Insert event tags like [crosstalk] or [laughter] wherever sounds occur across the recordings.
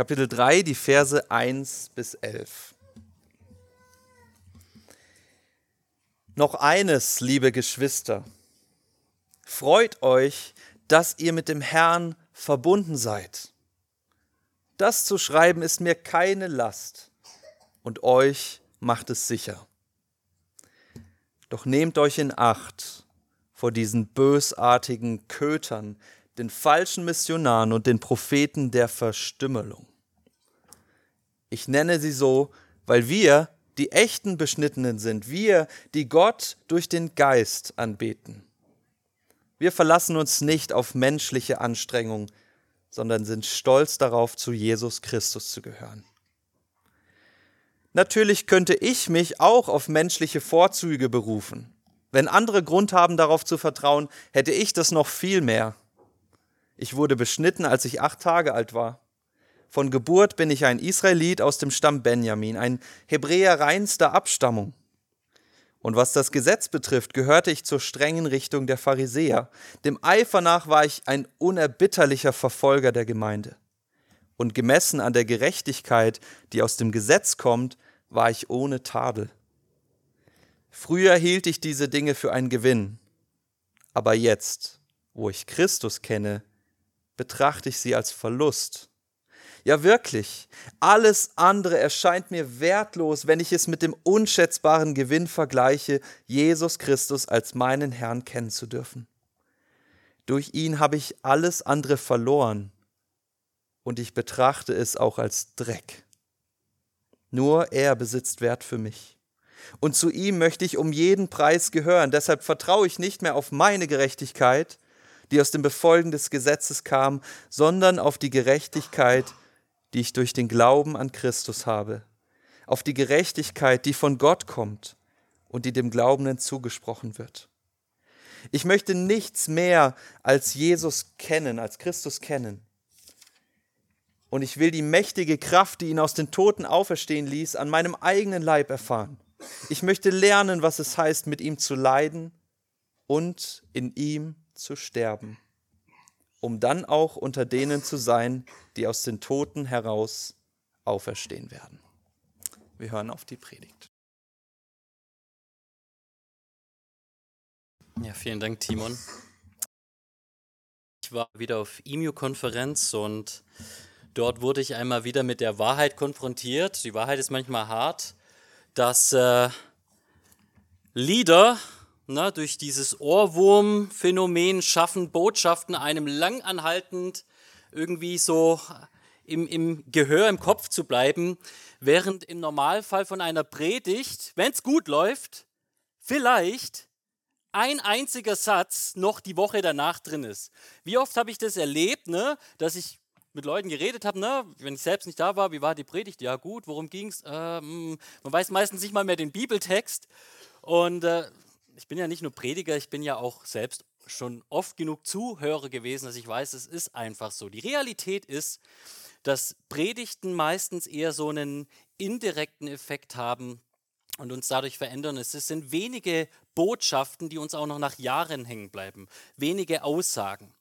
Kapitel 3, die Verse 1 bis 11. Noch eines, liebe Geschwister, freut euch, dass ihr mit dem Herrn verbunden seid. Das zu schreiben ist mir keine Last und euch macht es sicher. Doch nehmt euch in Acht vor diesen bösartigen Kötern, den falschen Missionaren und den Propheten der Verstümmelung. Ich nenne sie so, weil wir die echten Beschnittenen sind, wir, die Gott durch den Geist anbeten. Wir verlassen uns nicht auf menschliche Anstrengung, sondern sind stolz darauf, zu Jesus Christus zu gehören. Natürlich könnte ich mich auch auf menschliche Vorzüge berufen. Wenn andere Grund haben, darauf zu vertrauen, hätte ich das noch viel mehr. Ich wurde beschnitten, als ich acht Tage alt war. Von Geburt bin ich ein Israelit aus dem Stamm Benjamin, ein Hebräer reinster Abstammung. Und was das Gesetz betrifft, gehörte ich zur strengen Richtung der Pharisäer. Dem Eifer nach war ich ein unerbitterlicher Verfolger der Gemeinde. Und gemessen an der Gerechtigkeit, die aus dem Gesetz kommt, war ich ohne Tadel. Früher hielt ich diese Dinge für einen Gewinn, aber jetzt, wo ich Christus kenne, betrachte ich sie als Verlust ja wirklich, alles andere erscheint mir wertlos, wenn ich es mit dem unschätzbaren Gewinn vergleiche, Jesus Christus als meinen Herrn kennen zu dürfen. Durch ihn habe ich alles andere verloren und ich betrachte es auch als Dreck. Nur er besitzt Wert für mich. Und zu ihm möchte ich um jeden Preis gehören. Deshalb vertraue ich nicht mehr auf meine Gerechtigkeit, die aus dem Befolgen des Gesetzes kam, sondern auf die Gerechtigkeit, die ich durch den Glauben an Christus habe, auf die Gerechtigkeit, die von Gott kommt und die dem Glaubenden zugesprochen wird. Ich möchte nichts mehr als Jesus kennen, als Christus kennen. Und ich will die mächtige Kraft, die ihn aus den Toten auferstehen ließ, an meinem eigenen Leib erfahren. Ich möchte lernen, was es heißt, mit ihm zu leiden und in ihm zu sterben um dann auch unter denen zu sein, die aus den Toten heraus auferstehen werden. Wir hören auf die Predigt. Ja, vielen Dank, Timon. Ich war wieder auf EMU-Konferenz und dort wurde ich einmal wieder mit der Wahrheit konfrontiert. Die Wahrheit ist manchmal hart, dass äh, Lieder ne, durch dieses Ohrwurm-Phänomen schaffen Botschaften einem langanhaltend irgendwie so im, im Gehör, im Kopf zu bleiben, während im Normalfall von einer Predigt, wenn es gut läuft, vielleicht ein einziger Satz noch die Woche danach drin ist. Wie oft habe ich das erlebt, ne, dass ich mit Leuten geredet habe, ne, wenn ich selbst nicht da war, wie war die Predigt? Ja gut, worum ging es? Äh, man weiß meistens nicht mal mehr den Bibeltext. Und äh, ich bin ja nicht nur Prediger, ich bin ja auch selbst schon oft genug Zuhörer gewesen, dass ich weiß, es ist einfach so. Die Realität ist, dass Predigten meistens eher so einen indirekten Effekt haben und uns dadurch verändern. Es sind wenige Botschaften, die uns auch noch nach Jahren hängen bleiben, wenige Aussagen.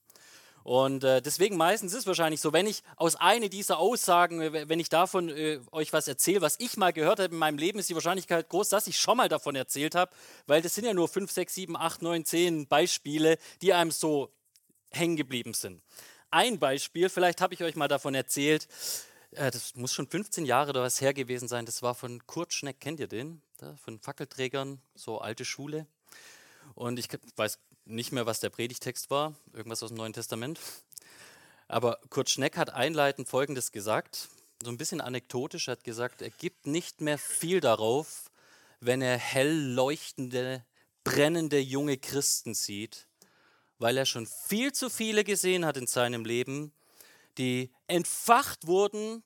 Und äh, deswegen meistens ist es wahrscheinlich so, wenn ich aus einer dieser Aussagen, äh, wenn ich davon äh, euch was erzähle, was ich mal gehört habe in meinem Leben, ist die Wahrscheinlichkeit groß, dass ich schon mal davon erzählt habe, weil das sind ja nur 5, 6, 7, 8, 9, 10 Beispiele, die einem so hängen geblieben sind. Ein Beispiel, vielleicht habe ich euch mal davon erzählt, äh, das muss schon 15 Jahre oder was her gewesen sein, das war von Kurt Schneck, kennt ihr den? von Fackelträgern, so alte Schule. Und ich weiß nicht mehr, was der Predigtext war, irgendwas aus dem Neuen Testament. Aber Kurt Schneck hat einleitend Folgendes gesagt, so ein bisschen anekdotisch, hat gesagt, er gibt nicht mehr viel darauf, wenn er hell leuchtende, brennende junge Christen sieht, weil er schon viel zu viele gesehen hat in seinem Leben, die entfacht wurden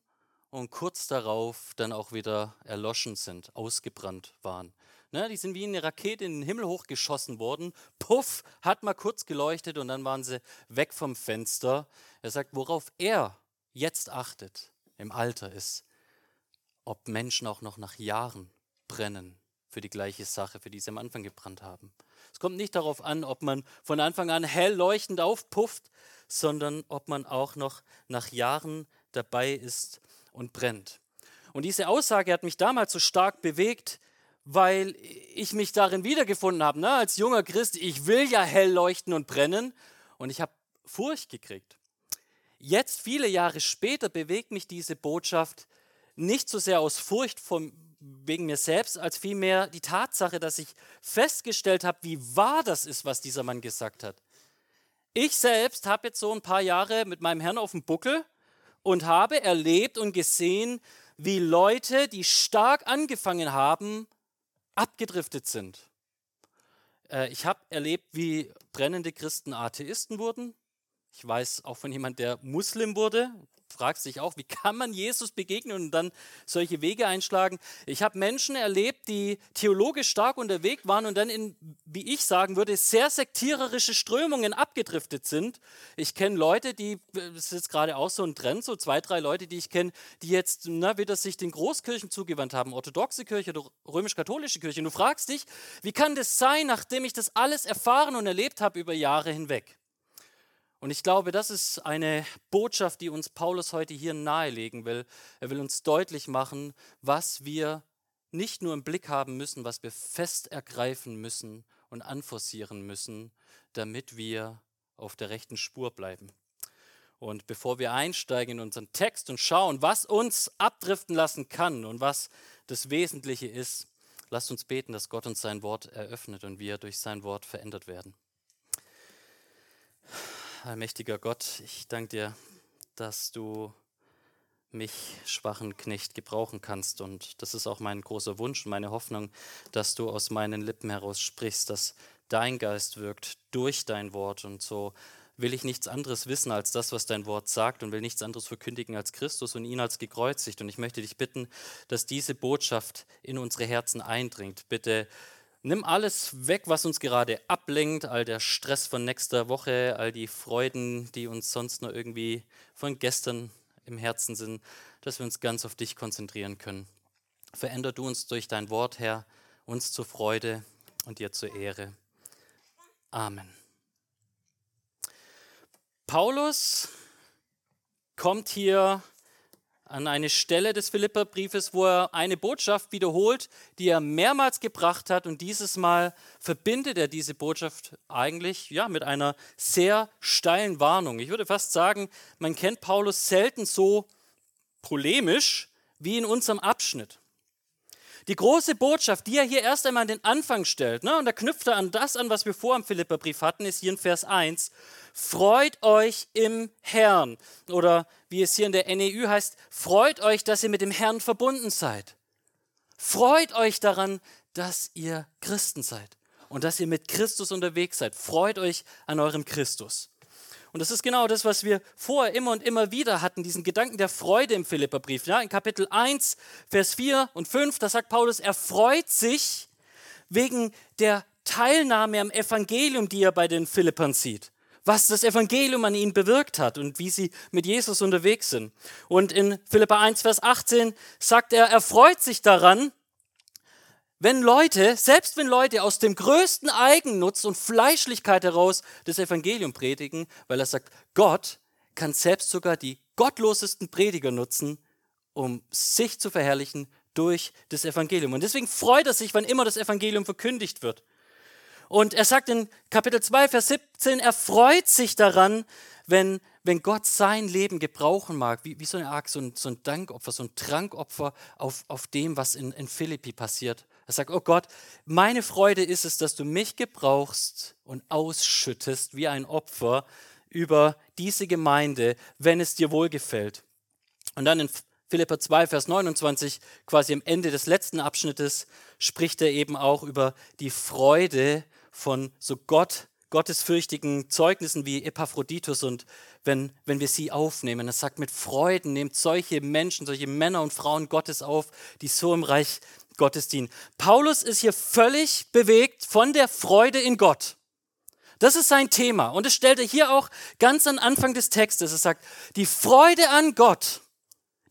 und kurz darauf dann auch wieder erloschen sind, ausgebrannt waren. Ne, die sind wie eine Rakete in den Himmel hochgeschossen worden. Puff, hat mal kurz geleuchtet und dann waren sie weg vom Fenster. Er sagt, worauf er jetzt achtet im Alter ist, ob Menschen auch noch nach Jahren brennen für die gleiche Sache, für die sie am Anfang gebrannt haben. Es kommt nicht darauf an, ob man von Anfang an hell leuchtend aufpufft, sondern ob man auch noch nach Jahren dabei ist und brennt. Und diese Aussage hat mich damals so stark bewegt, weil ich mich darin wiedergefunden habe. Ne? Als junger Christ, ich will ja hell leuchten und brennen. Und ich habe Furcht gekriegt. Jetzt, viele Jahre später, bewegt mich diese Botschaft nicht so sehr aus Furcht vom, wegen mir selbst, als vielmehr die Tatsache, dass ich festgestellt habe, wie wahr das ist, was dieser Mann gesagt hat. Ich selbst habe jetzt so ein paar Jahre mit meinem Herrn auf dem Buckel und habe erlebt und gesehen, wie Leute, die stark angefangen haben, abgedriftet sind. Äh, ich habe erlebt, wie brennende Christen Atheisten wurden. Ich weiß auch von jemandem, der Muslim wurde, fragt sich auch, wie kann man Jesus begegnen und dann solche Wege einschlagen? Ich habe Menschen erlebt, die theologisch stark unterwegs waren und dann in, wie ich sagen würde, sehr sektiererische Strömungen abgedriftet sind. Ich kenne Leute, die, das ist jetzt gerade auch so ein Trend, so zwei, drei Leute, die ich kenne, die jetzt na, wieder sich den Großkirchen zugewandt haben, orthodoxe Kirche oder römisch-katholische Kirche. Und du fragst dich, wie kann das sein, nachdem ich das alles erfahren und erlebt habe über Jahre hinweg? Und ich glaube, das ist eine Botschaft, die uns Paulus heute hier nahelegen will. Er will uns deutlich machen, was wir nicht nur im Blick haben müssen, was wir fest ergreifen müssen und anforcieren müssen, damit wir auf der rechten Spur bleiben. Und bevor wir einsteigen in unseren Text und schauen, was uns abdriften lassen kann und was das Wesentliche ist, lasst uns beten, dass Gott uns sein Wort eröffnet und wir durch sein Wort verändert werden allmächtiger Gott, ich danke dir, dass du mich, schwachen Knecht, gebrauchen kannst. Und das ist auch mein großer Wunsch und meine Hoffnung, dass du aus meinen Lippen heraus sprichst, dass dein Geist wirkt durch dein Wort. Und so will ich nichts anderes wissen als das, was dein Wort sagt und will nichts anderes verkündigen als Christus und ihn als gekreuzigt. Und ich möchte dich bitten, dass diese Botschaft in unsere Herzen eindringt. Bitte Nimm alles weg, was uns gerade ablenkt, all der Stress von nächster Woche, all die Freuden, die uns sonst nur irgendwie von gestern im Herzen sind, dass wir uns ganz auf dich konzentrieren können. Veränder du uns durch dein Wort, Herr, uns zur Freude und dir zur Ehre. Amen. Paulus kommt hier an eine Stelle des Philipperbriefes, wo er eine Botschaft wiederholt, die er mehrmals gebracht hat. Und dieses Mal verbindet er diese Botschaft eigentlich ja, mit einer sehr steilen Warnung. Ich würde fast sagen, man kennt Paulus selten so polemisch wie in unserem Abschnitt. Die große Botschaft, die er hier erst einmal an den Anfang stellt, ne, und da knüpft er an das an, was wir vor im Philipperbrief hatten, ist hier in Vers 1. Freut euch im Herrn. Oder wie es hier in der NEU heißt, freut euch, dass ihr mit dem Herrn verbunden seid. Freut euch daran, dass ihr Christen seid und dass ihr mit Christus unterwegs seid. Freut euch an eurem Christus. Und das ist genau das, was wir vorher immer und immer wieder hatten, diesen Gedanken der Freude im Philipperbrief. Ja, in Kapitel 1, Vers 4 und 5, da sagt Paulus, er freut sich wegen der Teilnahme am Evangelium, die er bei den Philippern sieht was das Evangelium an ihnen bewirkt hat und wie sie mit Jesus unterwegs sind. Und in Philippa 1, Vers 18 sagt er, er freut sich daran, wenn Leute, selbst wenn Leute aus dem größten Eigennutz und Fleischlichkeit heraus das Evangelium predigen, weil er sagt, Gott kann selbst sogar die gottlosesten Prediger nutzen, um sich zu verherrlichen durch das Evangelium. Und deswegen freut er sich, wann immer das Evangelium verkündigt wird. Und er sagt in Kapitel 2, Vers 17, er freut sich daran, wenn, wenn Gott sein Leben gebrauchen mag, wie, wie so eine Art, so ein, so ein Dankopfer, so ein Trankopfer auf, auf dem, was in, in Philippi passiert. Er sagt, oh Gott, meine Freude ist es, dass du mich gebrauchst und ausschüttest wie ein Opfer über diese Gemeinde, wenn es dir wohlgefällt. Und dann in Philippa 2, Vers 29, quasi am Ende des letzten Abschnittes, spricht er eben auch über die Freude von so Gott, gottesfürchtigen Zeugnissen wie Epaphroditus und wenn, wenn wir sie aufnehmen, er sagt mit Freuden, nehmt solche Menschen, solche Männer und Frauen Gottes auf, die so im Reich Gottes dienen. Paulus ist hier völlig bewegt von der Freude in Gott. Das ist sein Thema. Und es stellt er hier auch ganz am Anfang des Textes. Er sagt, die Freude an Gott,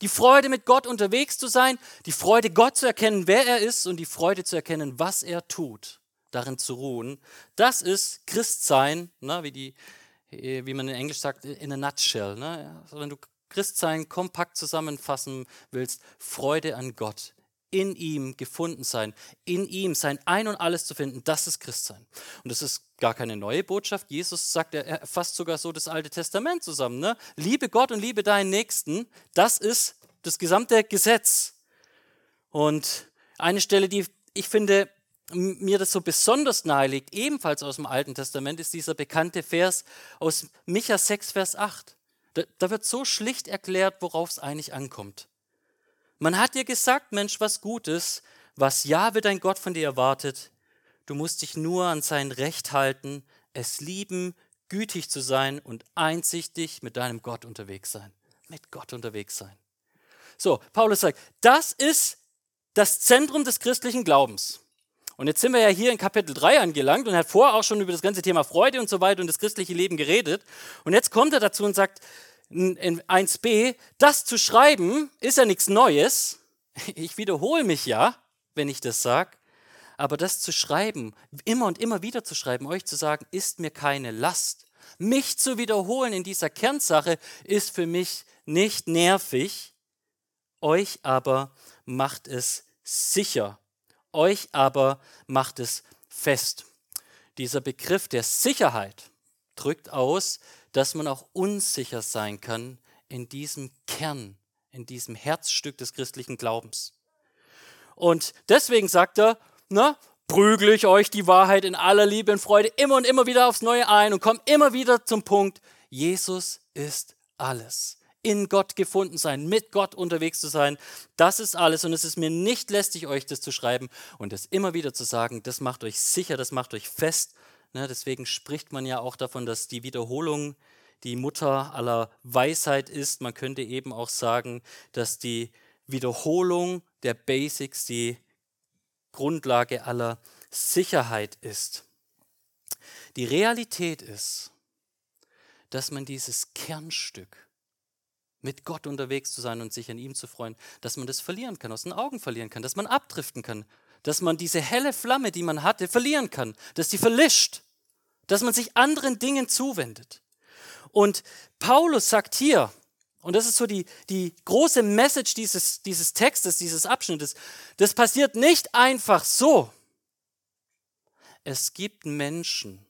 die Freude mit Gott unterwegs zu sein, die Freude Gott zu erkennen, wer er ist und die Freude zu erkennen, was er tut darin zu ruhen. Das ist Christsein, ne, wie, die, wie man in Englisch sagt, in a nutshell. Ne? Also wenn du Christsein kompakt zusammenfassen willst, Freude an Gott, in ihm gefunden sein, in ihm sein Ein und alles zu finden, das ist Christsein. Und das ist gar keine neue Botschaft. Jesus sagt, er fasst sogar so das Alte Testament zusammen. Ne? Liebe Gott und liebe deinen Nächsten, das ist das gesamte Gesetz. Und eine Stelle, die ich finde, mir das so besonders naheliegt, ebenfalls aus dem Alten Testament, ist dieser bekannte Vers aus Micha 6, Vers 8. Da, da wird so schlicht erklärt, worauf es eigentlich ankommt. Man hat dir gesagt, Mensch, was Gutes, was Jahwe dein Gott von dir erwartet. Du musst dich nur an sein Recht halten, es lieben, gütig zu sein und einsichtig mit deinem Gott unterwegs sein. Mit Gott unterwegs sein. So, Paulus sagt, das ist das Zentrum des christlichen Glaubens. Und jetzt sind wir ja hier in Kapitel 3 angelangt und er hat vorher auch schon über das ganze Thema Freude und so weiter und das christliche Leben geredet. Und jetzt kommt er dazu und sagt in 1b, das zu schreiben ist ja nichts Neues. [laughs] Ich wiederhole mich ja, wenn ich das sage. Aber das zu schreiben, immer und immer wieder zu schreiben, euch zu sagen, ist mir keine Last. Mich zu wiederholen in dieser Kernsache ist für mich nicht nervig. Euch aber macht es sicher euch aber macht es fest. Dieser Begriff der Sicherheit drückt aus, dass man auch unsicher sein kann in diesem Kern, in diesem Herzstück des christlichen Glaubens. Und deswegen sagt er, na, prügle ich euch die Wahrheit in aller Liebe und Freude immer und immer wieder aufs Neue ein und komme immer wieder zum Punkt, Jesus ist alles in Gott gefunden sein, mit Gott unterwegs zu sein. Das ist alles und es ist mir nicht lästig, euch das zu schreiben und das immer wieder zu sagen. Das macht euch sicher, das macht euch fest. Ne, deswegen spricht man ja auch davon, dass die Wiederholung die Mutter aller Weisheit ist. Man könnte eben auch sagen, dass die Wiederholung der Basics die Grundlage aller Sicherheit ist. Die Realität ist, dass man dieses Kernstück, mit Gott unterwegs zu sein und sich an ihm zu freuen, dass man das verlieren kann, aus den Augen verlieren kann, dass man abdriften kann, dass man diese helle Flamme, die man hatte, verlieren kann, dass sie verlischt, dass man sich anderen Dingen zuwendet. Und Paulus sagt hier, und das ist so die, die große Message dieses, dieses Textes, dieses Abschnittes, das passiert nicht einfach so. Es gibt Menschen,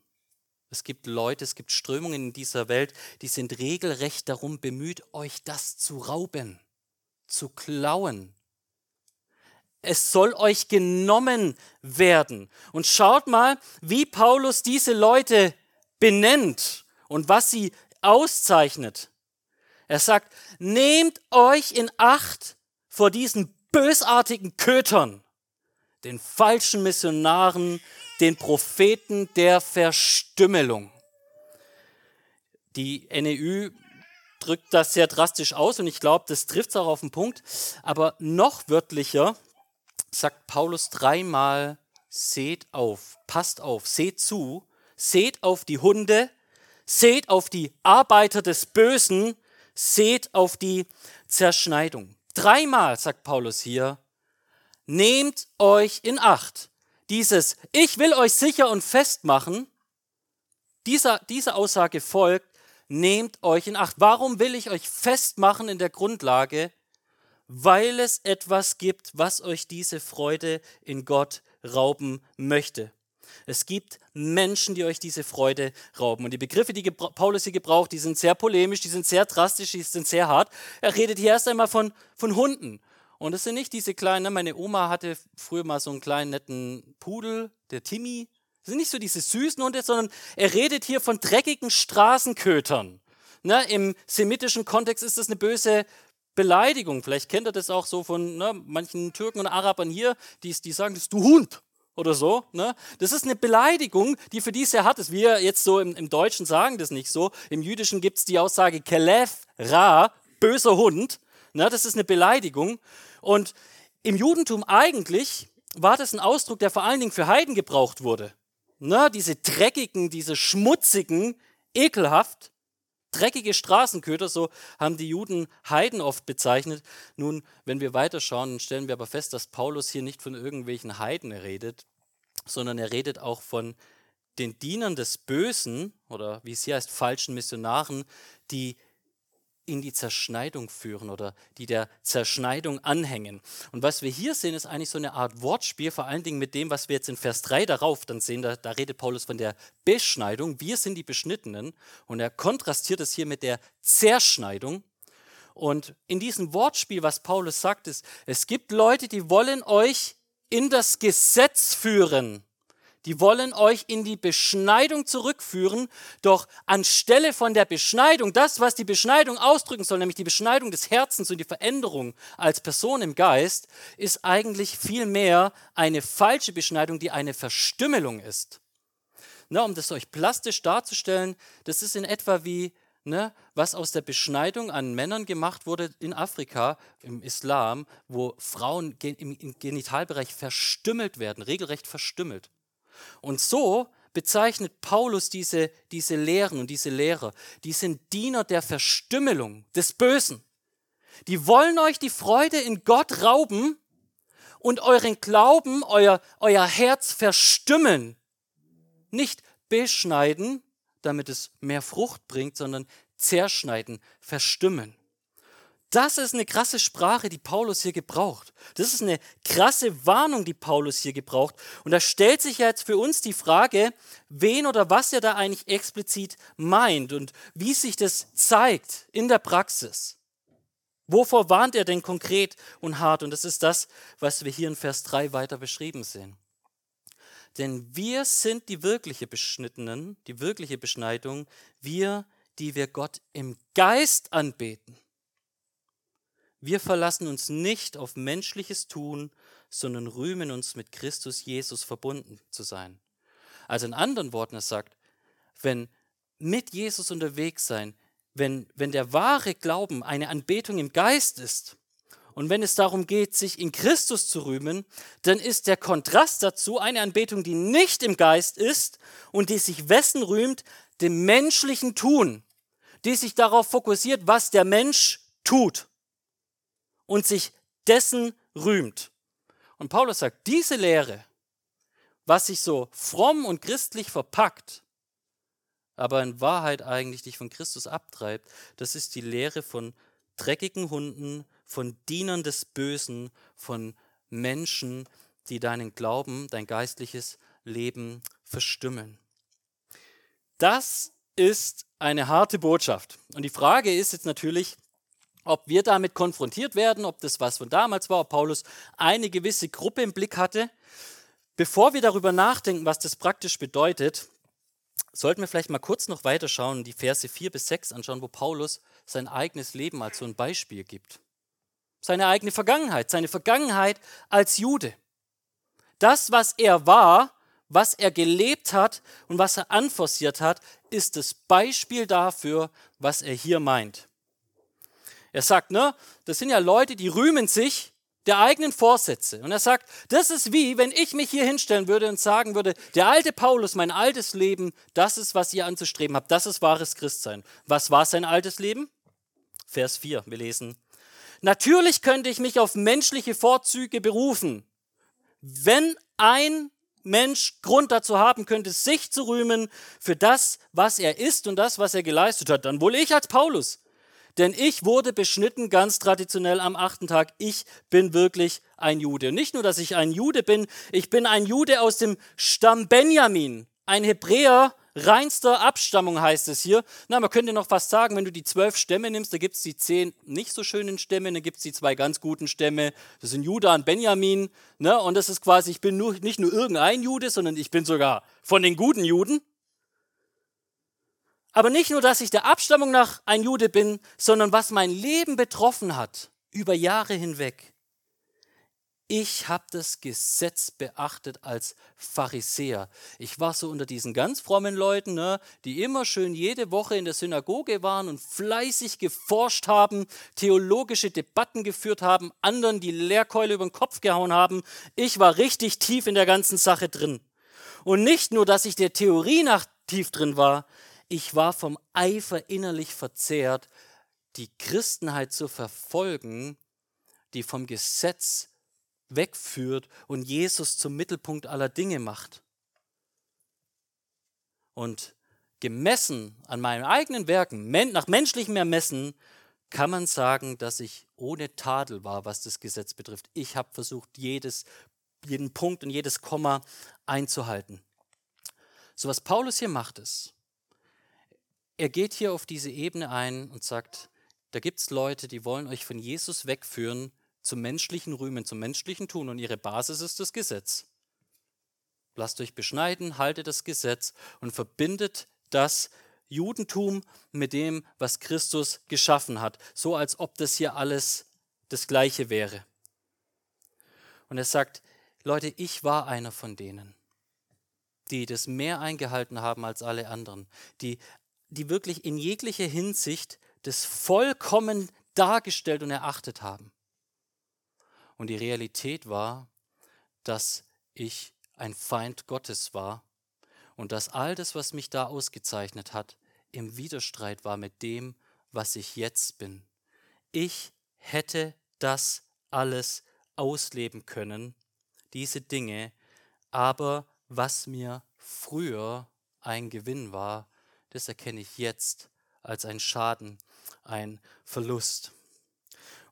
es gibt Leute, es gibt Strömungen in dieser Welt, die sind regelrecht darum bemüht, euch das zu rauben, zu klauen. Es soll euch genommen werden. Und schaut mal, wie Paulus diese Leute benennt und was sie auszeichnet. Er sagt, nehmt euch in Acht vor diesen bösartigen Kötern, den falschen Missionaren den Propheten der Verstümmelung. Die NEU drückt das sehr drastisch aus und ich glaube, das trifft es auch auf den Punkt. Aber noch wörtlicher sagt Paulus dreimal, seht auf, passt auf, seht zu, seht auf die Hunde, seht auf die Arbeiter des Bösen, seht auf die Zerschneidung. Dreimal sagt Paulus hier, nehmt euch in Acht dieses Ich will euch sicher und fest machen, dieser, diese Aussage folgt, nehmt euch in Acht. Warum will ich euch festmachen in der Grundlage? Weil es etwas gibt, was euch diese Freude in Gott rauben möchte. Es gibt Menschen, die euch diese Freude rauben. Und die Begriffe, die Paulus hier gebraucht, die sind sehr polemisch, die sind sehr drastisch, die sind sehr hart. Er redet hier erst einmal von, von Hunden. Und es sind nicht diese kleinen, ne, meine Oma hatte früher mal so einen kleinen netten Pudel, der Timmy. Das sind nicht so diese süßen Hunde, sondern er redet hier von dreckigen Straßenkötern. Ne, Im semitischen Kontext ist das eine böse Beleidigung. Vielleicht kennt ihr das auch so von ne, manchen Türken und Arabern hier, die, die sagen, das ist du Hund oder so. Ne? Das ist eine Beleidigung, die für die sehr hart ist. Wir jetzt so im, im Deutschen sagen das nicht so. Im Jüdischen gibt es die Aussage Kelef Ra, böser Hund. Ne? Das ist eine Beleidigung. Und im Judentum eigentlich war das ein Ausdruck, der vor allen Dingen für Heiden gebraucht wurde. Na, diese dreckigen, diese schmutzigen, ekelhaft, dreckige Straßenköter, so haben die Juden Heiden oft bezeichnet. Nun, wenn wir weiterschauen, stellen wir aber fest, dass Paulus hier nicht von irgendwelchen Heiden redet, sondern er redet auch von den Dienern des Bösen oder wie es hier heißt, falschen Missionaren, die in die Zerschneidung führen oder die der Zerschneidung anhängen. Und was wir hier sehen, ist eigentlich so eine Art Wortspiel, vor allen Dingen mit dem, was wir jetzt in Vers 3 darauf dann sehen. Da, da redet Paulus von der Beschneidung. Wir sind die Beschnittenen. Und er kontrastiert es hier mit der Zerschneidung. Und in diesem Wortspiel, was Paulus sagt, ist, es gibt Leute, die wollen euch in das Gesetz führen. Die wollen euch in die Beschneidung zurückführen, doch anstelle von der Beschneidung, das, was die Beschneidung ausdrücken soll, nämlich die Beschneidung des Herzens und die Veränderung als Person im Geist, ist eigentlich vielmehr eine falsche Beschneidung, die eine Verstümmelung ist. Na, um das euch plastisch darzustellen, das ist in etwa wie, ne, was aus der Beschneidung an Männern gemacht wurde in Afrika, im Islam, wo Frauen im Genitalbereich verstümmelt werden, regelrecht verstümmelt. Und so bezeichnet Paulus diese, diese Lehren und diese Lehrer. Die sind Diener der Verstümmelung, des Bösen. Die wollen euch die Freude in Gott rauben und euren Glauben, euer, euer Herz verstümmeln. Nicht beschneiden, damit es mehr Frucht bringt, sondern zerschneiden, verstümmeln. Das ist eine krasse Sprache, die Paulus hier gebraucht. Das ist eine krasse Warnung, die Paulus hier gebraucht. Und da stellt sich jetzt für uns die Frage, wen oder was er da eigentlich explizit meint und wie sich das zeigt in der Praxis. Wovor warnt er denn konkret und hart? Und das ist das, was wir hier in Vers 3 weiter beschrieben sehen. Denn wir sind die wirkliche Beschnittenen, die wirkliche Beschneidung, wir, die wir Gott im Geist anbeten. Wir verlassen uns nicht auf menschliches Tun, sondern rühmen uns mit Christus Jesus verbunden zu sein. Also in anderen Worten, er sagt, wenn mit Jesus unterwegs sein, wenn, wenn der wahre Glauben eine Anbetung im Geist ist und wenn es darum geht, sich in Christus zu rühmen, dann ist der Kontrast dazu eine Anbetung, die nicht im Geist ist und die sich wessen rühmt, dem menschlichen Tun, die sich darauf fokussiert, was der Mensch tut und sich dessen rühmt. Und Paulus sagt, diese Lehre, was sich so fromm und christlich verpackt, aber in Wahrheit eigentlich dich von Christus abtreibt, das ist die Lehre von dreckigen Hunden, von Dienern des Bösen, von Menschen, die deinen Glauben, dein geistliches Leben verstümmeln. Das ist eine harte Botschaft. Und die Frage ist jetzt natürlich, ob wir damit konfrontiert werden, ob das was von damals war, ob Paulus eine gewisse Gruppe im Blick hatte. Bevor wir darüber nachdenken, was das praktisch bedeutet, sollten wir vielleicht mal kurz noch weiterschauen, die Verse 4 bis 6 anschauen, wo Paulus sein eigenes Leben als so ein Beispiel gibt. Seine eigene Vergangenheit, seine Vergangenheit als Jude. Das, was er war, was er gelebt hat und was er anforciert hat, ist das Beispiel dafür, was er hier meint. Er sagt, ne, das sind ja Leute, die rühmen sich der eigenen Vorsätze. Und er sagt, das ist wie, wenn ich mich hier hinstellen würde und sagen würde, der alte Paulus, mein altes Leben, das ist, was ihr anzustreben habt, das ist wahres Christsein. Was war sein altes Leben? Vers 4, wir lesen. Natürlich könnte ich mich auf menschliche Vorzüge berufen. Wenn ein Mensch Grund dazu haben könnte, sich zu rühmen für das, was er ist und das, was er geleistet hat, dann wohl ich als Paulus. Denn ich wurde beschnitten ganz traditionell am achten Tag. Ich bin wirklich ein Jude. Und nicht nur, dass ich ein Jude bin, ich bin ein Jude aus dem Stamm Benjamin, ein Hebräer reinster Abstammung heißt es hier. Na, man könnte noch fast sagen, wenn du die zwölf Stämme nimmst, da gibt es die zehn nicht so schönen Stämme, dann gibt es die zwei ganz guten Stämme. Das sind Juda und Benjamin. Ne? Und das ist quasi, ich bin nur, nicht nur irgendein Jude, sondern ich bin sogar von den guten Juden. Aber nicht nur, dass ich der Abstammung nach ein Jude bin, sondern was mein Leben betroffen hat, über Jahre hinweg. Ich habe das Gesetz beachtet als Pharisäer. Ich war so unter diesen ganz frommen Leuten, ne, die immer schön jede Woche in der Synagoge waren und fleißig geforscht haben, theologische Debatten geführt haben, anderen die Lehrkeule über den Kopf gehauen haben. Ich war richtig tief in der ganzen Sache drin. Und nicht nur, dass ich der Theorie nach tief drin war, ich war vom Eifer innerlich verzehrt, die Christenheit zu verfolgen, die vom Gesetz wegführt und Jesus zum Mittelpunkt aller Dinge macht. Und gemessen an meinen eigenen Werken, nach menschlichem Ermessen, kann man sagen, dass ich ohne Tadel war, was das Gesetz betrifft. Ich habe versucht, jedes, jeden Punkt und jedes Komma einzuhalten. So was Paulus hier macht ist, er geht hier auf diese Ebene ein und sagt, da gibt es Leute, die wollen euch von Jesus wegführen zum menschlichen Rühmen, zum menschlichen Tun und ihre Basis ist das Gesetz. Lasst euch beschneiden, haltet das Gesetz und verbindet das Judentum mit dem, was Christus geschaffen hat, so als ob das hier alles das gleiche wäre. Und er sagt, Leute, ich war einer von denen, die das mehr eingehalten haben als alle anderen, die, die wirklich in jeglicher Hinsicht das vollkommen dargestellt und erachtet haben. Und die Realität war, dass ich ein Feind Gottes war und dass all das, was mich da ausgezeichnet hat, im Widerstreit war mit dem, was ich jetzt bin. Ich hätte das alles ausleben können, diese Dinge, aber was mir früher ein Gewinn war, das erkenne ich jetzt als ein Schaden, ein Verlust.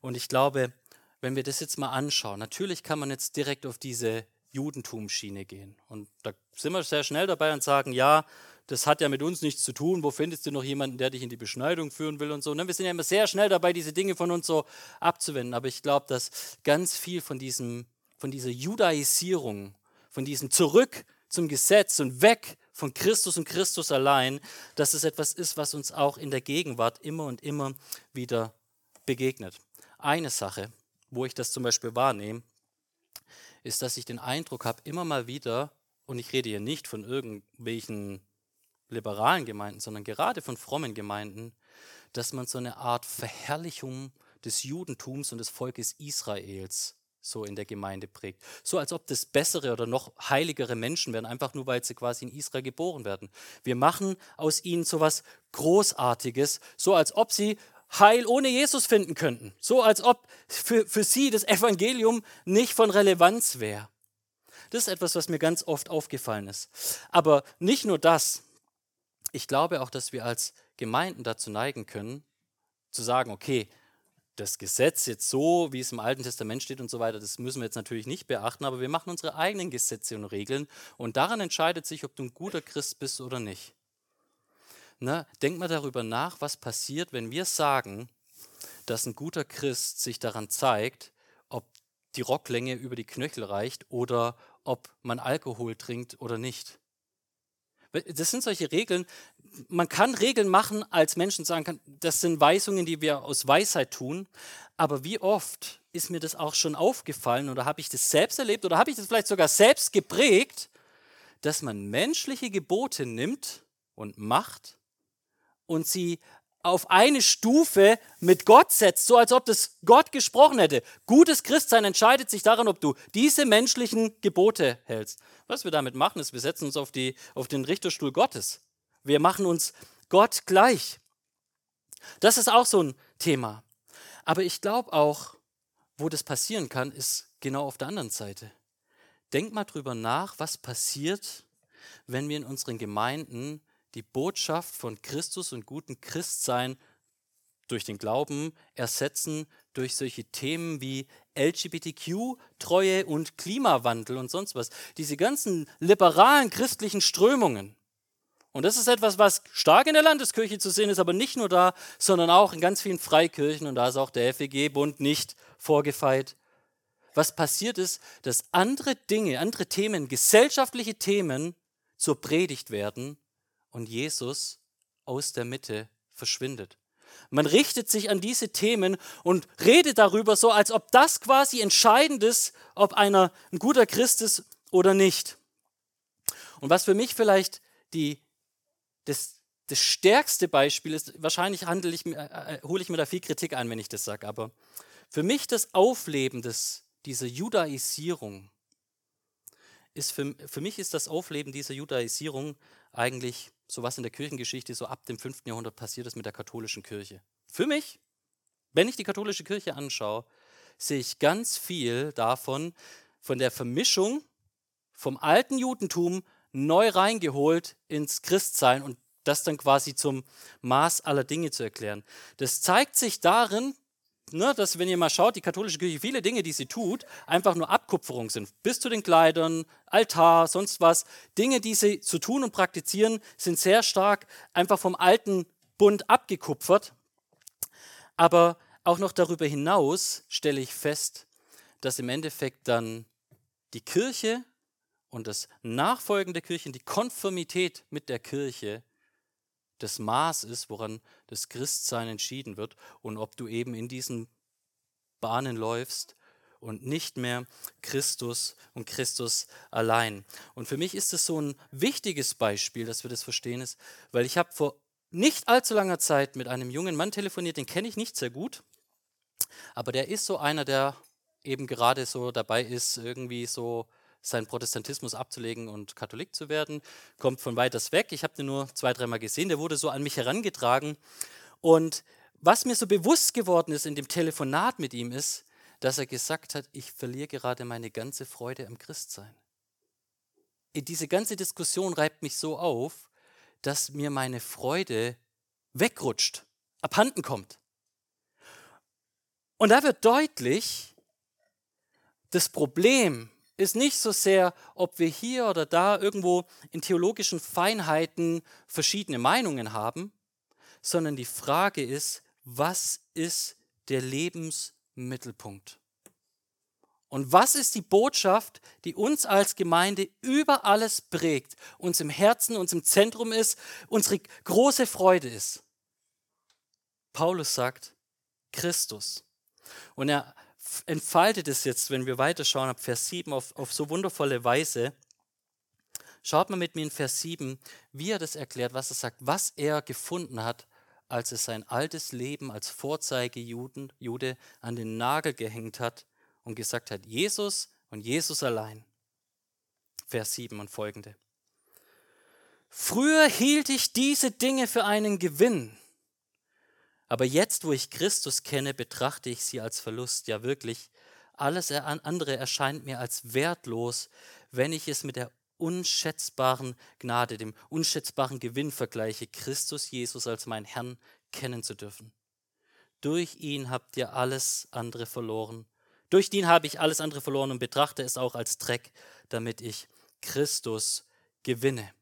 Und ich glaube, wenn wir das jetzt mal anschauen, natürlich kann man jetzt direkt auf diese Judentumschiene gehen. Und da sind wir sehr schnell dabei und sagen, ja, das hat ja mit uns nichts zu tun. Wo findest du noch jemanden, der dich in die Beschneidung führen will und so? Ne? Wir sind ja immer sehr schnell dabei, diese Dinge von uns so abzuwenden. Aber ich glaube, dass ganz viel von, diesem, von dieser Judaisierung, von diesem Zurück zum Gesetz und weg von Christus und Christus allein, dass es etwas ist, was uns auch in der Gegenwart immer und immer wieder begegnet. Eine Sache, wo ich das zum Beispiel wahrnehme, ist, dass ich den Eindruck habe, immer mal wieder, und ich rede hier nicht von irgendwelchen liberalen Gemeinden, sondern gerade von frommen Gemeinden, dass man so eine Art Verherrlichung des Judentums und des Volkes Israels so in der Gemeinde prägt. So als ob das bessere oder noch heiligere Menschen wären, einfach nur weil sie quasi in Israel geboren werden. Wir machen aus ihnen so was Großartiges, so als ob sie Heil ohne Jesus finden könnten. So als ob für, für sie das Evangelium nicht von Relevanz wäre. Das ist etwas, was mir ganz oft aufgefallen ist. Aber nicht nur das. Ich glaube auch, dass wir als Gemeinden dazu neigen können, zu sagen, okay, das Gesetz jetzt so, wie es im Alten Testament steht und so weiter, das müssen wir jetzt natürlich nicht beachten, aber wir machen unsere eigenen Gesetze und Regeln und daran entscheidet sich, ob du ein guter Christ bist oder nicht. Ne? Denk mal darüber nach, was passiert, wenn wir sagen, dass ein guter Christ sich daran zeigt, ob die Rocklänge über die Knöchel reicht oder ob man Alkohol trinkt oder nicht. Das sind solche Regeln. Man kann Regeln machen, als Menschen sagen kann, das sind Weisungen, die wir aus Weisheit tun. Aber wie oft ist mir das auch schon aufgefallen oder habe ich das selbst erlebt oder habe ich das vielleicht sogar selbst geprägt, dass man menschliche Gebote nimmt und macht und sie auf eine Stufe mit Gott setzt, so als ob das Gott gesprochen hätte. Gutes Christsein entscheidet sich daran, ob du diese menschlichen Gebote hältst. Was wir damit machen, ist, wir setzen uns auf, die, auf den Richterstuhl Gottes. Wir machen uns Gott gleich. Das ist auch so ein Thema. Aber ich glaube auch, wo das passieren kann, ist genau auf der anderen Seite. Denk mal drüber nach, was passiert, wenn wir in unseren Gemeinden die Botschaft von Christus und guten Christsein durch den Glauben ersetzen durch solche Themen wie LGBTQ, Treue und Klimawandel und sonst was. Diese ganzen liberalen christlichen Strömungen. Und das ist etwas, was stark in der Landeskirche zu sehen ist, aber nicht nur da, sondern auch in ganz vielen Freikirchen und da ist auch der FEG-Bund nicht vorgefeit. Was passiert ist, dass andere Dinge, andere Themen, gesellschaftliche Themen zur Predigt werden und Jesus aus der Mitte verschwindet. Man richtet sich an diese Themen und redet darüber so, als ob das quasi entscheidend ist, ob einer ein guter Christ ist oder nicht. Und was für mich vielleicht die, das, das stärkste Beispiel ist, wahrscheinlich ich, äh, äh, hole ich mir da viel Kritik ein, wenn ich das sage, aber für mich das Aufleben des, dieser Judaisierung ist für, für mich ist das Aufleben dieser Judaisierung eigentlich so was in der Kirchengeschichte so ab dem 5. Jahrhundert passiert ist mit der katholischen Kirche. Für mich, wenn ich die katholische Kirche anschaue, sehe ich ganz viel davon, von der Vermischung vom alten Judentum neu reingeholt ins Christsein und das dann quasi zum Maß aller Dinge zu erklären. Das zeigt sich darin, ne, dass wenn ihr mal schaut, die katholische Kirche, viele Dinge, die sie tut, einfach nur Abkupferung sind. Bis zu den Kleidern, Altar, sonst was. Dinge, die sie zu tun und praktizieren, sind sehr stark einfach vom alten Bund abgekupfert. Aber auch noch darüber hinaus stelle ich fest, dass im Endeffekt dann die Kirche und das Nachfolgen der Kirche, die Konformität mit der Kirche das Maß ist, woran das Christsein entschieden wird und ob du eben in diesen Bahnen läufst und nicht mehr Christus und Christus allein. Und für mich ist es so ein wichtiges Beispiel, dass wir das verstehen, ist, weil ich habe vor nicht allzu langer Zeit mit einem jungen Mann telefoniert, den kenne ich nicht sehr gut, aber der ist so einer, der eben gerade so dabei ist, irgendwie so seinen Protestantismus abzulegen und Katholik zu werden. Kommt von weiters weg. Ich habe den nur zwei, dreimal gesehen. Der wurde so an mich herangetragen. Und was mir so bewusst geworden ist in dem Telefonat mit ihm ist, dass er gesagt hat, ich verliere gerade meine ganze Freude am Christsein. Diese ganze Diskussion reibt mich so auf, dass mir meine Freude wegrutscht, abhanden kommt. Und da wird deutlich, das Problem ist nicht so sehr, ob wir hier oder da irgendwo in theologischen Feinheiten verschiedene Meinungen haben, sondern die Frage ist, was ist der Lebensmittelpunkt? Und was ist die Botschaft, die uns als Gemeinde über alles prägt, uns im Herzen, uns im Zentrum ist, unsere große Freude ist? Paulus sagt, Christus. Und er entfaltet es jetzt, wenn wir weiterschauen, ab Vers 7 auf, auf so wundervolle Weise. Schaut mal mit mir in Vers 7, wie er das erklärt, was er sagt, was er gefunden hat, als er sein altes Leben als Vorzeige-Jude an den Nagel gehängt hat und gesagt hat, Jesus und Jesus allein. Vers 7 und folgende. Früher hielt ich diese Dinge für einen Gewinn aber jetzt, wo ich Christus kenne, betrachte ich sie als Verlust. Ja, wirklich. Alles andere erscheint mir als wertlos, wenn ich es mit der unschätzbaren Gnade, dem unschätzbaren Gewinn vergleiche, Christus Jesus als mein Herrn kennen zu dürfen. Durch ihn habt ihr alles andere verloren. Durch ihn habe ich alles andere verloren und betrachte es auch als Dreck, damit ich Christus gewinne.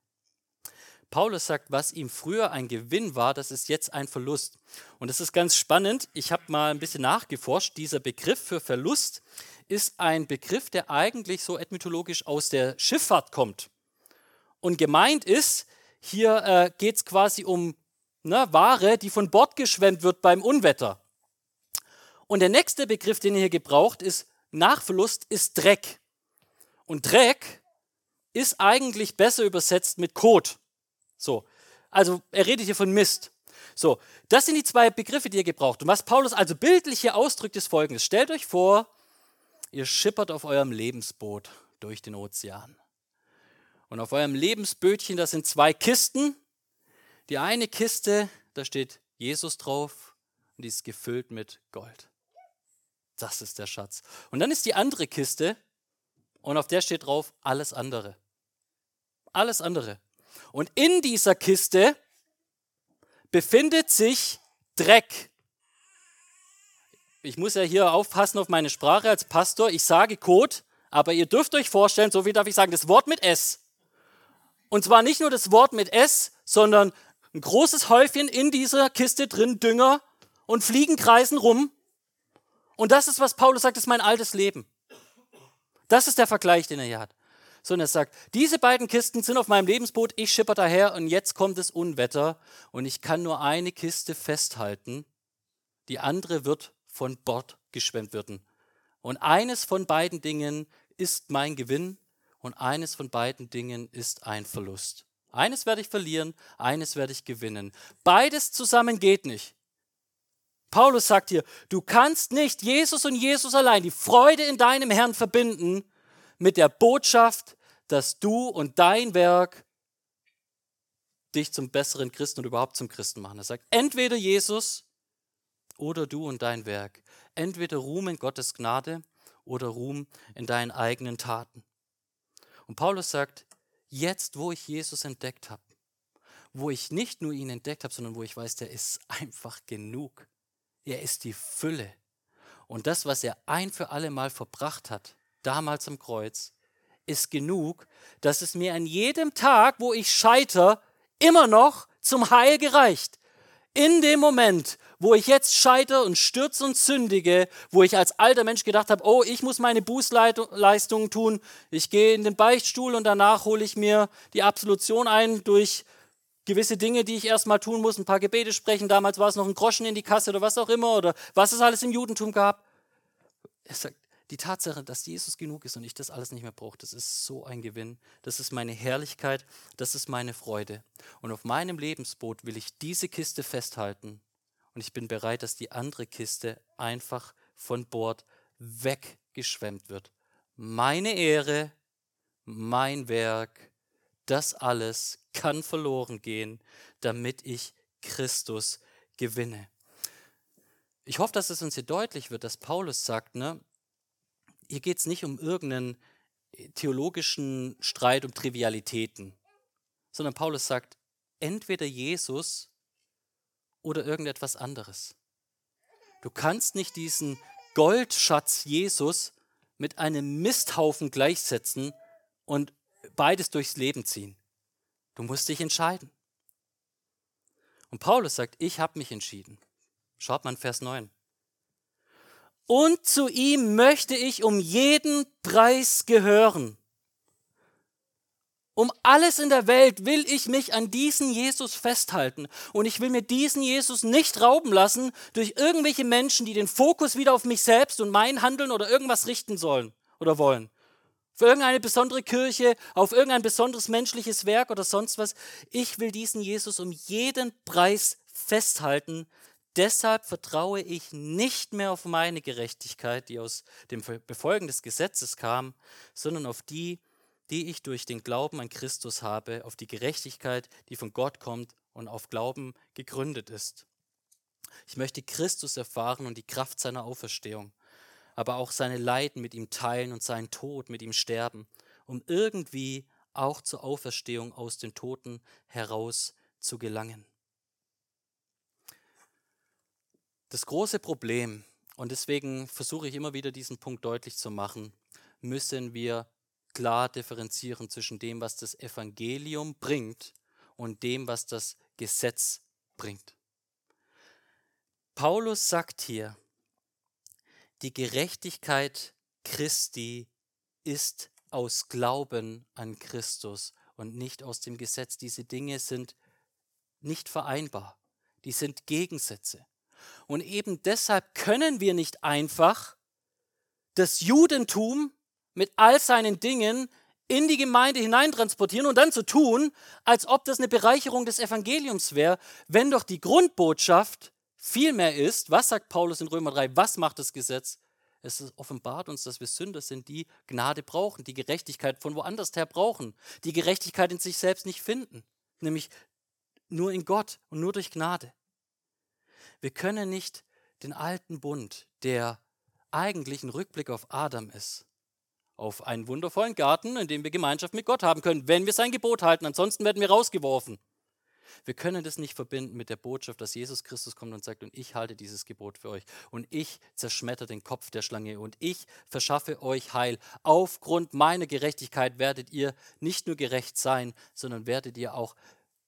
Paulus sagt, was ihm früher ein Gewinn war, das ist jetzt ein Verlust. Und das ist ganz spannend. Ich habe mal ein bisschen nachgeforscht. Dieser Begriff für Verlust ist ein Begriff, der eigentlich so etymologisch aus der Schifffahrt kommt. Und gemeint ist, hier äh, geht es quasi um ne, Ware, die von Bord geschwemmt wird beim Unwetter. Und der nächste Begriff, den ihr hier gebraucht, ist nach Verlust, ist Dreck. Und Dreck ist eigentlich besser übersetzt mit Kot. So, also er redet hier von Mist. So, das sind die zwei Begriffe, die ihr gebraucht. Und was Paulus also bildlich hier ausdrückt, ist folgendes. Stellt euch vor, ihr schippert auf eurem Lebensboot durch den Ozean. Und auf eurem Lebensbötchen, da sind zwei Kisten. Die eine Kiste, da steht Jesus drauf und die ist gefüllt mit Gold. Das ist der Schatz. Und dann ist die andere Kiste und auf der steht drauf alles andere. Alles andere. Und in dieser Kiste befindet sich Dreck. Ich muss ja hier aufpassen auf meine Sprache als Pastor. Ich sage Code, aber ihr dürft euch vorstellen, so wie darf ich sagen, das Wort mit S. Und zwar nicht nur das Wort mit S, sondern ein großes Häufchen in dieser Kiste drin, Dünger und Fliegen kreisen rum. Und das ist, was Paulus sagt, das ist mein altes Leben. Das ist der Vergleich, den er hier hat sondern er sagt, diese beiden Kisten sind auf meinem Lebensboot, ich schipper daher und jetzt kommt das Unwetter und ich kann nur eine Kiste festhalten, die andere wird von Bord geschwemmt werden. Und eines von beiden Dingen ist mein Gewinn und eines von beiden Dingen ist ein Verlust. Eines werde ich verlieren, eines werde ich gewinnen. Beides zusammen geht nicht. Paulus sagt hier, du kannst nicht Jesus und Jesus allein, die Freude in deinem Herrn verbinden mit der Botschaft, dass du und dein Werk dich zum besseren Christen und überhaupt zum Christen machen. Er sagt, entweder Jesus oder du und dein Werk. Entweder Ruhm in Gottes Gnade oder Ruhm in deinen eigenen Taten. Und Paulus sagt, jetzt wo ich Jesus entdeckt habe, wo ich nicht nur ihn entdeckt habe, sondern wo ich weiß, der ist [laughs] einfach genug. Er ist die Fülle. Und das, was er ein für alle Mal verbracht hat, damals am Kreuz, ist genug, dass es mir an jedem Tag, wo ich scheiter, immer noch zum Heil gereicht. In dem Moment, wo ich jetzt scheiter und stürze und sündige, wo ich als alter Mensch gedacht habe, oh, ich muss meine Bußleistungen tun, ich gehe in den Beichtstuhl und danach hole ich mir die Absolution ein durch gewisse Dinge, die ich erstmal tun muss, ein paar Gebete sprechen. Damals war es noch ein Groschen in die Kasse oder was auch immer oder was es alles im Judentum gab. Er sagt, die Tatsache, dass Jesus genug ist und ich das alles nicht mehr brauche, das ist so ein Gewinn. Das ist meine Herrlichkeit, das ist meine Freude. Und auf meinem Lebensboot will ich diese Kiste festhalten und ich bin bereit, dass die andere Kiste einfach von Bord weggeschwemmt wird. Meine Ehre, mein Werk, das alles kann verloren gehen, damit ich Christus gewinne. Ich hoffe, dass es uns hier deutlich wird, dass Paulus sagt, ne, hier geht es nicht um irgendeinen theologischen Streit um Trivialitäten, sondern Paulus sagt, entweder Jesus oder irgendetwas anderes. Du kannst nicht diesen Goldschatz Jesus mit einem Misthaufen gleichsetzen und beides durchs Leben ziehen. Du musst dich entscheiden. Und Paulus sagt, ich habe mich entschieden. Schaut mal in Vers 9. Und zu ihm möchte ich um jeden Preis gehören. Um alles in der Welt will ich mich an diesen Jesus festhalten. Und ich will mir diesen Jesus nicht rauben lassen durch irgendwelche Menschen, die den Fokus wieder auf mich selbst und mein Handeln oder irgendwas richten sollen oder wollen. Für irgendeine besondere Kirche, auf irgendein besonderes menschliches Werk oder sonst was. Ich will diesen Jesus um jeden Preis festhalten. Deshalb vertraue ich nicht mehr auf meine Gerechtigkeit, die aus dem Befolgen des Gesetzes kam, sondern auf die, die ich durch den Glauben an Christus habe, auf die Gerechtigkeit, die von Gott kommt und auf Glauben gegründet ist. Ich möchte Christus erfahren und die Kraft seiner Auferstehung, aber auch seine Leiden mit ihm teilen und seinen Tod mit ihm sterben, um irgendwie auch zur Auferstehung aus den Toten heraus zu gelangen. Das große Problem, und deswegen versuche ich immer wieder diesen Punkt deutlich zu machen, müssen wir klar differenzieren zwischen dem, was das Evangelium bringt und dem, was das Gesetz bringt. Paulus sagt hier, die Gerechtigkeit Christi ist aus Glauben an Christus und nicht aus dem Gesetz. Diese Dinge sind nicht vereinbar, die sind Gegensätze. Und eben deshalb können wir nicht einfach das Judentum mit all seinen Dingen in die Gemeinde hineintransportieren und dann zu tun, als ob das eine Bereicherung des Evangeliums wäre, wenn doch die Grundbotschaft viel mehr ist, was sagt Paulus in Römer 3, was macht das Gesetz? Es offenbart uns, dass wir Sünder sind, die Gnade brauchen, die Gerechtigkeit von woanders her brauchen, die Gerechtigkeit in sich selbst nicht finden, nämlich nur in Gott und nur durch Gnade. Wir können nicht den alten Bund, der eigentlich ein Rückblick auf Adam ist, auf einen wundervollen Garten, in dem wir Gemeinschaft mit Gott haben können, wenn wir sein Gebot halten. Ansonsten werden wir rausgeworfen. Wir können das nicht verbinden mit der Botschaft, dass Jesus Christus kommt und sagt, und ich halte dieses Gebot für euch und ich zerschmetter den Kopf der Schlange und ich verschaffe euch Heil. Aufgrund meiner Gerechtigkeit werdet ihr nicht nur gerecht sein, sondern werdet ihr auch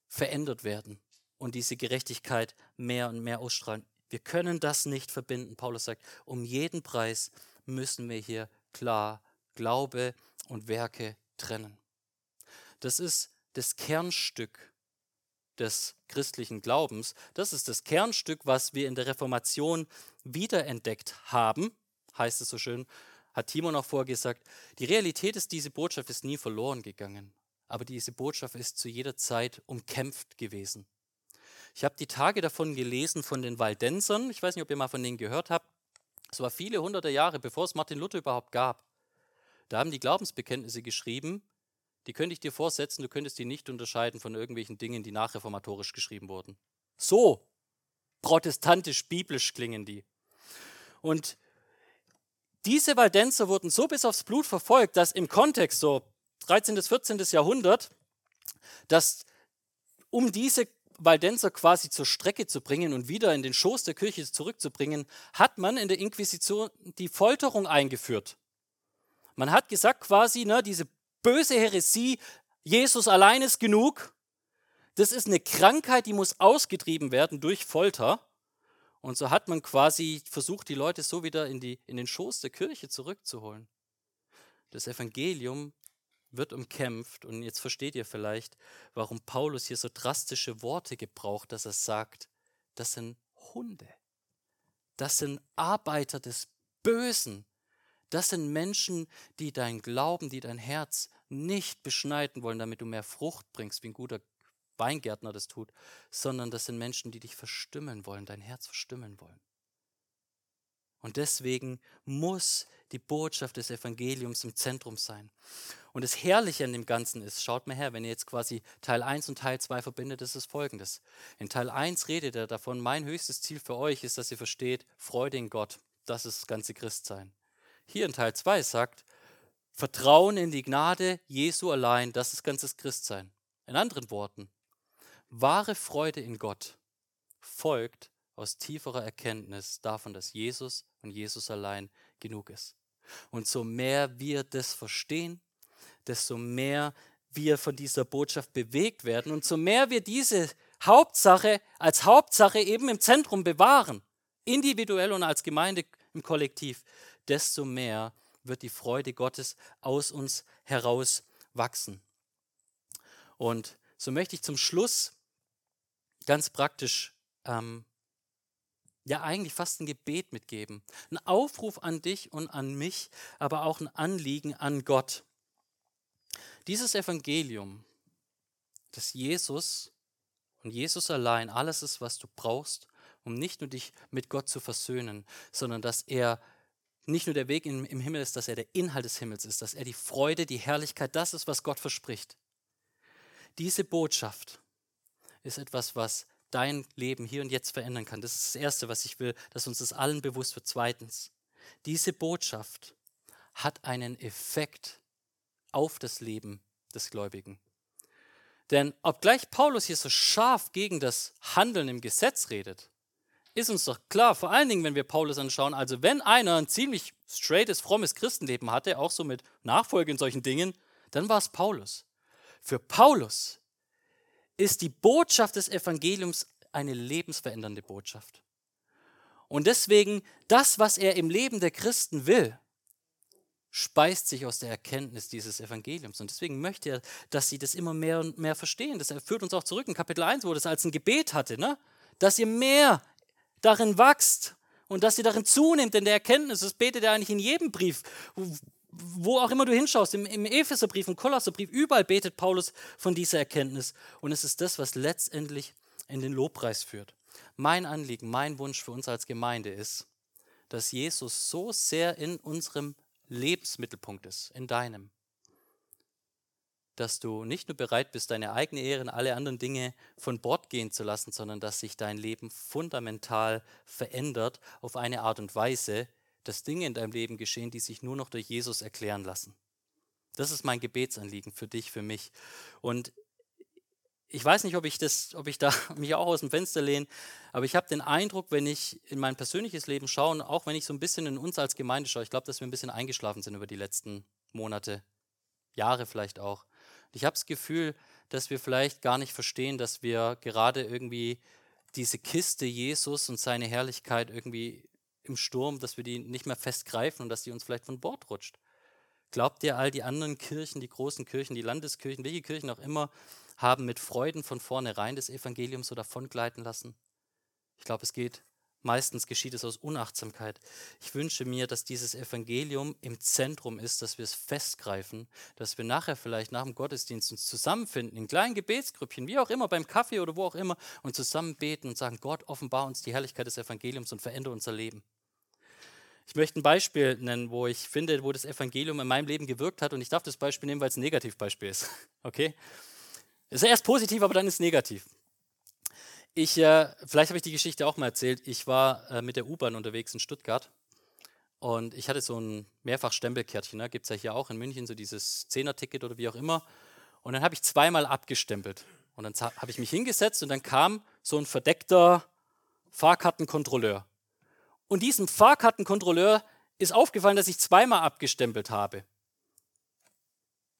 verändert werden und diese Gerechtigkeit mehr und mehr ausstrahlen. Wir können das nicht verbinden. Paulus sagt, um jeden Preis müssen wir hier klar Glaube und Werke trennen. Das ist das Kernstück des christlichen Glaubens. Das ist das Kernstück, was wir in der Reformation wiederentdeckt haben, heißt es so schön, hat Timo noch vorgesagt. Die Realität ist, diese Botschaft ist nie verloren gegangen, aber diese Botschaft ist zu jeder Zeit umkämpft gewesen. Ich habe die Tage davon gelesen von den Waldensern. Ich weiß nicht, ob ihr mal von denen gehört habt. Es war viele hunderte Jahre, bevor es Martin Luther überhaupt gab. Da haben die Glaubensbekenntnisse geschrieben, die könnte ich dir vorsetzen, du könntest die nicht unterscheiden von irgendwelchen Dingen, die nachreformatorisch geschrieben wurden. So protestantisch-biblisch klingen die. Und diese Waldenser wurden so bis aufs Blut verfolgt, dass im Kontext so 13. bis 14. Jahrhundert, dass um diese Waldenser quasi zur Strecke zu bringen und wieder in den Schoß der Kirche zurückzubringen, hat man in der Inquisition die Folterung eingeführt. Man hat gesagt quasi, ne, diese böse Heresie, Jesus allein ist genug, das ist eine Krankheit, die muss ausgetrieben werden durch Folter. Und so hat man quasi versucht, die Leute so wieder in, die, in den Schoß der Kirche zurückzuholen. Das Evangelium wird umkämpft und jetzt versteht ihr vielleicht, warum Paulus hier so drastische Worte gebraucht, dass er sagt, das sind Hunde, das sind Arbeiter des Bösen, das sind Menschen, die dein Glauben, die dein Herz nicht beschneiden wollen, damit du mehr Frucht bringst, wie ein guter Weingärtner das tut, sondern das sind Menschen, die dich verstimmen wollen, dein Herz verstimmen wollen. Und deswegen muss die Botschaft des Evangeliums im Zentrum sein. Und das Herrliche an dem Ganzen ist, schaut mal her, wenn ihr jetzt quasi Teil 1 und Teil 2 verbindet, ist es folgendes. In Teil 1 redet er davon, mein höchstes Ziel für euch ist, dass ihr versteht, Freude in Gott, das ist das ganze Christsein. Hier in Teil 2 sagt, Vertrauen in die Gnade Jesu allein, das ist ganzes Christsein. In anderen Worten, wahre Freude in Gott folgt aus tieferer Erkenntnis davon, dass Jesus und Jesus allein genug ist. Und so mehr wir das verstehen, desto mehr wir von dieser Botschaft bewegt werden und so mehr wir diese Hauptsache als Hauptsache eben im Zentrum bewahren, individuell und als Gemeinde im Kollektiv, desto mehr wird die Freude Gottes aus uns heraus wachsen. Und so möchte ich zum Schluss ganz praktisch ähm, ja eigentlich fast ein Gebet mitgeben. Ein Aufruf an dich und an mich, aber auch ein Anliegen an Gott. Dieses Evangelium, dass Jesus und Jesus allein alles ist, was du brauchst, um nicht nur dich mit Gott zu versöhnen, sondern dass er nicht nur der Weg im, im Himmel ist, dass er der Inhalt des Himmels ist, dass er die Freude, die Herrlichkeit, das ist, was Gott verspricht. Diese Botschaft ist etwas, was dein Leben hier und jetzt verändern kann. Das ist das Erste, was ich will, dass uns das allen bewusst wird. Zweitens, diese Botschaft hat einen Effekt auf das Leben des Gläubigen. Denn obgleich Paulus hier so scharf gegen das Handeln im Gesetz redet, ist uns doch klar, vor allen Dingen, wenn wir Paulus anschauen, also wenn einer ein ziemlich straightes, frommes Christenleben hatte, auch so mit Nachfolge in solchen Dingen, dann war es Paulus. Für Paulus ist die Botschaft des Evangeliums eine lebensverändernde Botschaft. Und deswegen, das, was er im Leben der Christen will, speist sich aus der Erkenntnis dieses Evangeliums. Und deswegen möchte er, dass sie das immer mehr und mehr verstehen. Das führt uns auch zurück in Kapitel 1, wo das als ein Gebet hatte, ne? dass ihr mehr darin wächst und dass ihr darin zunehmt in der Erkenntnis. Das betet er eigentlich in jedem Brief, wo auch immer du hinschaust, im, im Epheserbrief, im Kolosserbrief, überall betet Paulus von dieser Erkenntnis. Und es ist das, was letztendlich in den Lobpreis führt. Mein Anliegen, mein Wunsch für uns als Gemeinde ist, dass Jesus so sehr in unserem Lebensmittelpunkt ist, in deinem, dass du nicht nur bereit bist, deine eigene Ehre und alle anderen Dinge von Bord gehen zu lassen, sondern dass sich dein Leben fundamental verändert auf eine Art und Weise, dass Dinge in deinem Leben geschehen, die sich nur noch durch Jesus erklären lassen. Das ist mein Gebetsanliegen für dich, für mich. Und ich weiß nicht, ob ich, das, ob ich da [laughs] mich auch aus dem Fenster lehne, aber ich habe den Eindruck, wenn ich in mein persönliches Leben schaue, und auch wenn ich so ein bisschen in uns als Gemeinde schaue, ich glaube, dass wir ein bisschen eingeschlafen sind über die letzten Monate, Jahre vielleicht auch. Ich habe das Gefühl, dass wir vielleicht gar nicht verstehen, dass wir gerade irgendwie diese Kiste Jesus und seine Herrlichkeit irgendwie im Sturm, dass wir die nicht mehr festgreifen und dass die uns vielleicht von Bord rutscht. Glaubt ihr, all die anderen Kirchen, die großen Kirchen, die Landeskirchen, welche Kirchen auch immer, haben mit Freuden von vornherein des Evangeliums so davongleiten lassen? Ich glaube, es geht Meistens geschieht es aus Unachtsamkeit. Ich wünsche mir, dass dieses Evangelium im Zentrum ist, dass wir es festgreifen, dass wir nachher vielleicht nach dem Gottesdienst uns zusammenfinden, in kleinen Gebetsgrüppchen, wie auch immer, beim Kaffee oder wo auch immer, und zusammen beten und sagen, Gott, offenbar uns die Herrlichkeit des Evangeliums und verändere unser Leben. Ich möchte ein Beispiel nennen, wo ich finde, wo das Evangelium in meinem Leben gewirkt hat. Und ich darf das Beispiel nehmen, weil es ein Negativbeispiel ist. [laughs] Okay? Ist erst positiv, aber dann ist negativ. Ich, äh, vielleicht habe ich die Geschichte auch mal erzählt. Ich war äh, mit der U-Bahn unterwegs in Stuttgart und ich hatte so ein Mehrfach-Stempelkärtchen. Ne? Gibt es ja hier auch in München, so dieses Zehner-Ticket oder wie auch immer. Und dann habe ich zweimal abgestempelt. Und dann habe ich mich hingesetzt und dann kam so ein verdeckter Fahrkartenkontrolleur. Und diesem Fahrkartenkontrolleur ist aufgefallen, dass ich zweimal abgestempelt habe.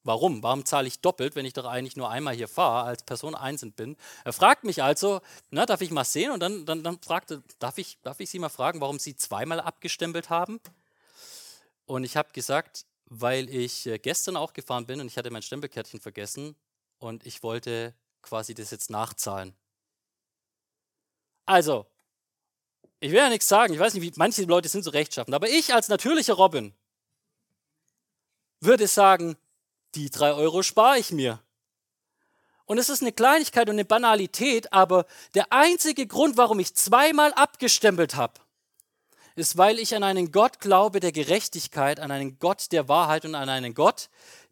Warum? Warum zahle ich doppelt, wenn ich doch eigentlich nur einmal hier fahre, als Person einzeln bin? Er fragt mich also, na, darf ich mal sehen? Und dann, dann, dann fragte, darf ich, darf ich Sie mal fragen, warum Sie zweimal abgestempelt haben? Und ich habe gesagt, weil ich äh, gestern auch gefahren bin und ich hatte mein Stempelkärtchen vergessen und ich wollte quasi das jetzt nachzahlen. Also, ich will ja nichts sagen, ich weiß nicht, wie manche Leute sind so rechtschaffen, aber ich als natürlicher Robin würde sagen, die drei Euro spare ich mir. Und es ist eine Kleinigkeit und eine Banalität, aber der einzige Grund, warum ich zweimal abgestempelt habe, ist, weil ich an einen Gott glaube der Gerechtigkeit, an einen Gott der Wahrheit und an einen Gott,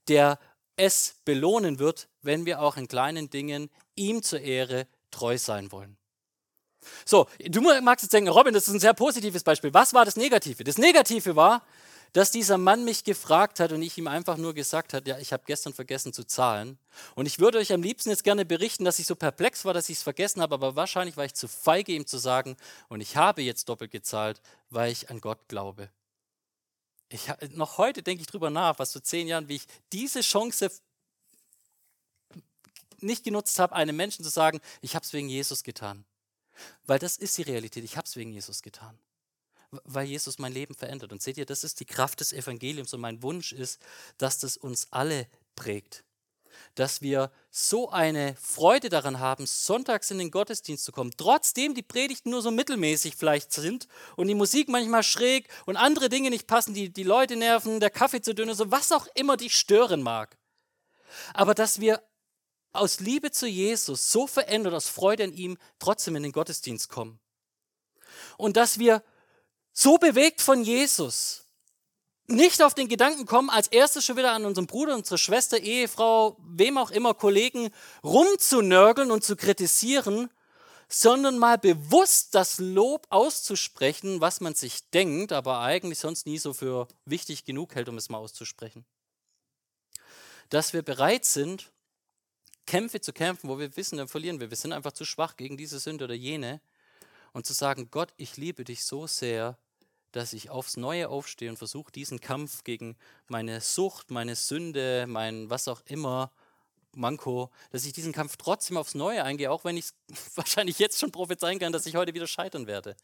der es belohnen wird, wenn wir auch in kleinen Dingen ihm zur Ehre treu sein wollen. So, du magst jetzt denken, Robin, das ist ein sehr positives Beispiel. Was war das Negative? Das Negative war, dass dieser Mann mich gefragt hat und ich ihm einfach nur gesagt hat, ja, ich habe gestern vergessen zu zahlen. Und ich würde euch am liebsten jetzt gerne berichten, dass ich so perplex war, dass ich es vergessen habe, aber wahrscheinlich war ich zu feige, ihm zu sagen, und ich habe jetzt doppelt gezahlt, weil ich an Gott glaube. Ich, noch heute denke ich drüber nach, was vor zehn Jahren, wie ich diese Chance nicht genutzt habe, einem Menschen zu sagen, ich habe es wegen Jesus getan. Weil das ist die Realität, ich habe es wegen Jesus getan weil Jesus mein Leben verändert. Und seht ihr, das ist die Kraft des Evangeliums und mein Wunsch ist, dass das uns alle prägt. Dass wir so eine Freude daran haben, sonntags in den Gottesdienst zu kommen, trotzdem die Predigten nur so mittelmäßig vielleicht sind und die Musik manchmal schräg und andere Dinge nicht passen, die die Leute nerven, der Kaffee zu dünn ist, so was auch immer dich stören mag. Aber dass wir aus Liebe zu Jesus so verändert, aus Freude an ihm, trotzdem in den Gottesdienst kommen. Und dass wir so bewegt von Jesus, nicht auf den Gedanken kommen, als erstes schon wieder an unserem Bruder, unsere Schwester, Ehefrau, wem auch immer, Kollegen rumzunörgeln und zu kritisieren, sondern mal bewusst das Lob auszusprechen, was man sich denkt, aber eigentlich sonst nie so für wichtig genug hält, um es mal auszusprechen. Dass wir bereit sind, Kämpfe zu kämpfen, wo wir wissen, dann verlieren wir. Wir sind einfach zu schwach gegen diese Sünde oder jene und zu sagen, Gott, ich liebe dich so sehr, dass ich aufs Neue aufstehe und versuche, diesen Kampf gegen meine Sucht, meine Sünde, mein was auch immer, Manko, dass ich diesen Kampf trotzdem aufs Neue eingehe, auch wenn ich [laughs] wahrscheinlich jetzt schon prophezeien kann, dass ich heute wieder scheitern werde.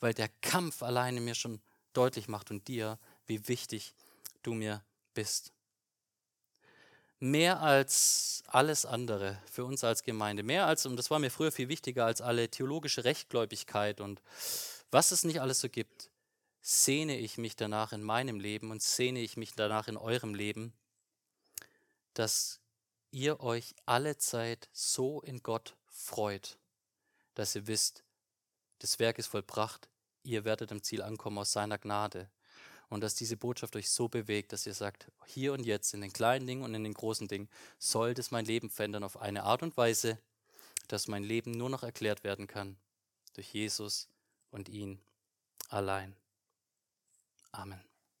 Weil der Kampf alleine mir schon deutlich macht und dir, wie wichtig du mir bist mehr als alles andere für uns als Gemeinde, mehr als, und das war mir früher viel wichtiger als alle theologische Rechtgläubigkeit und was es nicht alles so gibt, sehne ich mich danach in meinem Leben und sehne ich mich danach in eurem Leben, dass ihr euch alle Zeit so in Gott freut, dass ihr wisst, das Werk ist vollbracht, ihr werdet am Ziel ankommen aus seiner Gnade und dass diese Botschaft euch so bewegt, dass ihr sagt, hier und jetzt in den kleinen Dingen und in den großen Dingen soll das mein Leben verändern auf eine Art und Weise, dass mein Leben nur noch erklärt werden kann durch Jesus und ihn allein. Amen.